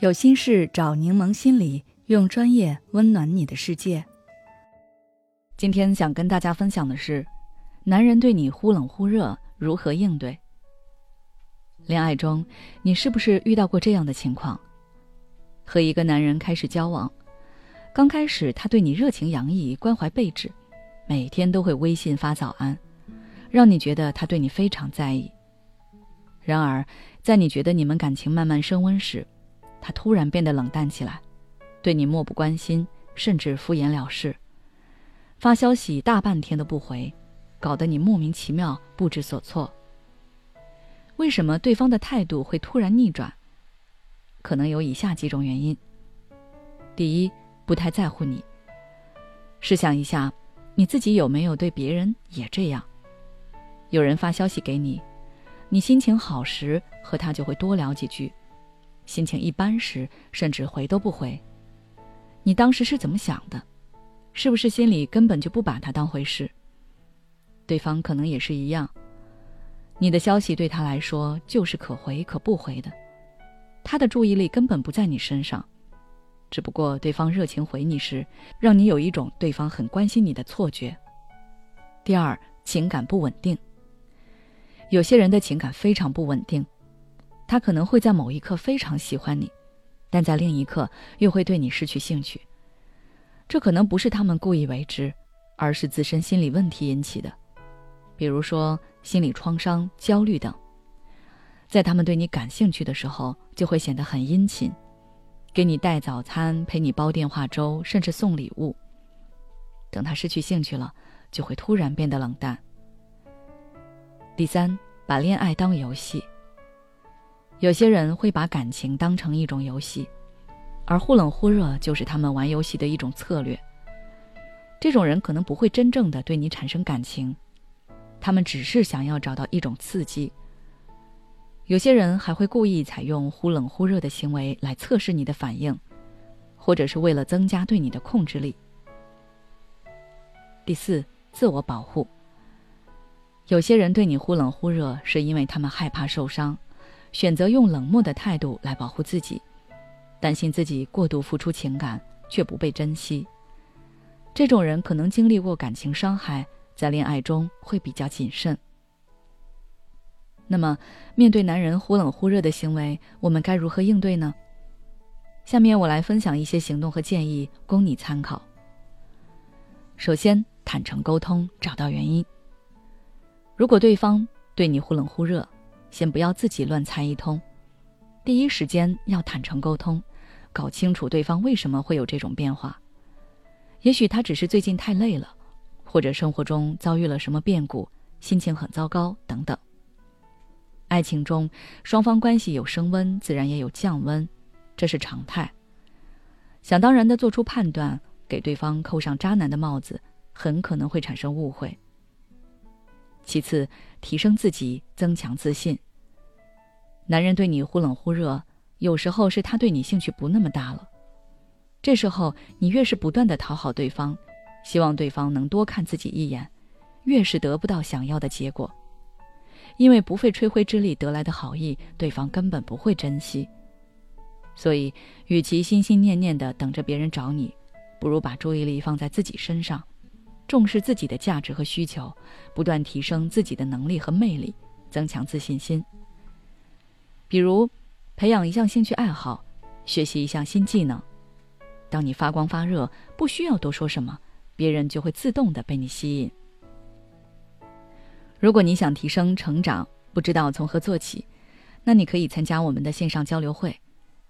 有心事找柠檬心理，用专业温暖你的世界。今天想跟大家分享的是，男人对你忽冷忽热，如何应对？恋爱中，你是不是遇到过这样的情况？和一个男人开始交往，刚开始他对你热情洋溢，关怀备至，每天都会微信发早安，让你觉得他对你非常在意。然而，在你觉得你们感情慢慢升温时，他突然变得冷淡起来，对你漠不关心，甚至敷衍了事，发消息大半天都不回，搞得你莫名其妙、不知所措。为什么对方的态度会突然逆转？可能有以下几种原因：第一，不太在乎你。试想一下，你自己有没有对别人也这样？有人发消息给你，你心情好时和他就会多聊几句。心情一般时，甚至回都不回。你当时是怎么想的？是不是心里根本就不把他当回事？对方可能也是一样。你的消息对他来说就是可回可不回的，他的注意力根本不在你身上。只不过对方热情回你时，让你有一种对方很关心你的错觉。第二，情感不稳定。有些人的情感非常不稳定。他可能会在某一刻非常喜欢你，但在另一刻又会对你失去兴趣。这可能不是他们故意为之，而是自身心理问题引起的，比如说心理创伤、焦虑等。在他们对你感兴趣的时候，就会显得很殷勤，给你带早餐、陪你煲电话粥，甚至送礼物。等他失去兴趣了，就会突然变得冷淡。第三，把恋爱当游戏。有些人会把感情当成一种游戏，而忽冷忽热就是他们玩游戏的一种策略。这种人可能不会真正的对你产生感情，他们只是想要找到一种刺激。有些人还会故意采用忽冷忽热的行为来测试你的反应，或者是为了增加对你的控制力。第四，自我保护。有些人对你忽冷忽热，是因为他们害怕受伤。选择用冷漠的态度来保护自己，担心自己过度付出情感却不被珍惜。这种人可能经历过感情伤害，在恋爱中会比较谨慎。那么，面对男人忽冷忽热的行为，我们该如何应对呢？下面我来分享一些行动和建议，供你参考。首先，坦诚沟通，找到原因。如果对方对你忽冷忽热，先不要自己乱猜一通，第一时间要坦诚沟通，搞清楚对方为什么会有这种变化。也许他只是最近太累了，或者生活中遭遇了什么变故，心情很糟糕等等。爱情中，双方关系有升温，自然也有降温，这是常态。想当然的做出判断，给对方扣上渣男的帽子，很可能会产生误会。其次，提升自己，增强自信。男人对你忽冷忽热，有时候是他对你兴趣不那么大了。这时候，你越是不断的讨好对方，希望对方能多看自己一眼，越是得不到想要的结果。因为不费吹灰之力得来的好意，对方根本不会珍惜。所以，与其心心念念的等着别人找你，不如把注意力放在自己身上。重视自己的价值和需求，不断提升自己的能力和魅力，增强自信心。比如，培养一项兴趣爱好，学习一项新技能。当你发光发热，不需要多说什么，别人就会自动的被你吸引。如果你想提升成长，不知道从何做起，那你可以参加我们的线上交流会，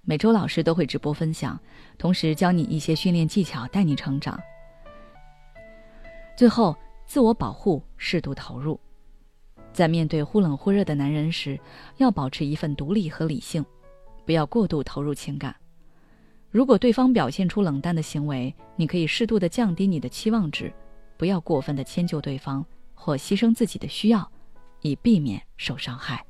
每周老师都会直播分享，同时教你一些训练技巧，带你成长。最后，自我保护，适度投入。在面对忽冷忽热的男人时，要保持一份独立和理性，不要过度投入情感。如果对方表现出冷淡的行为，你可以适度的降低你的期望值，不要过分的迁就对方或牺牲自己的需要，以避免受伤害。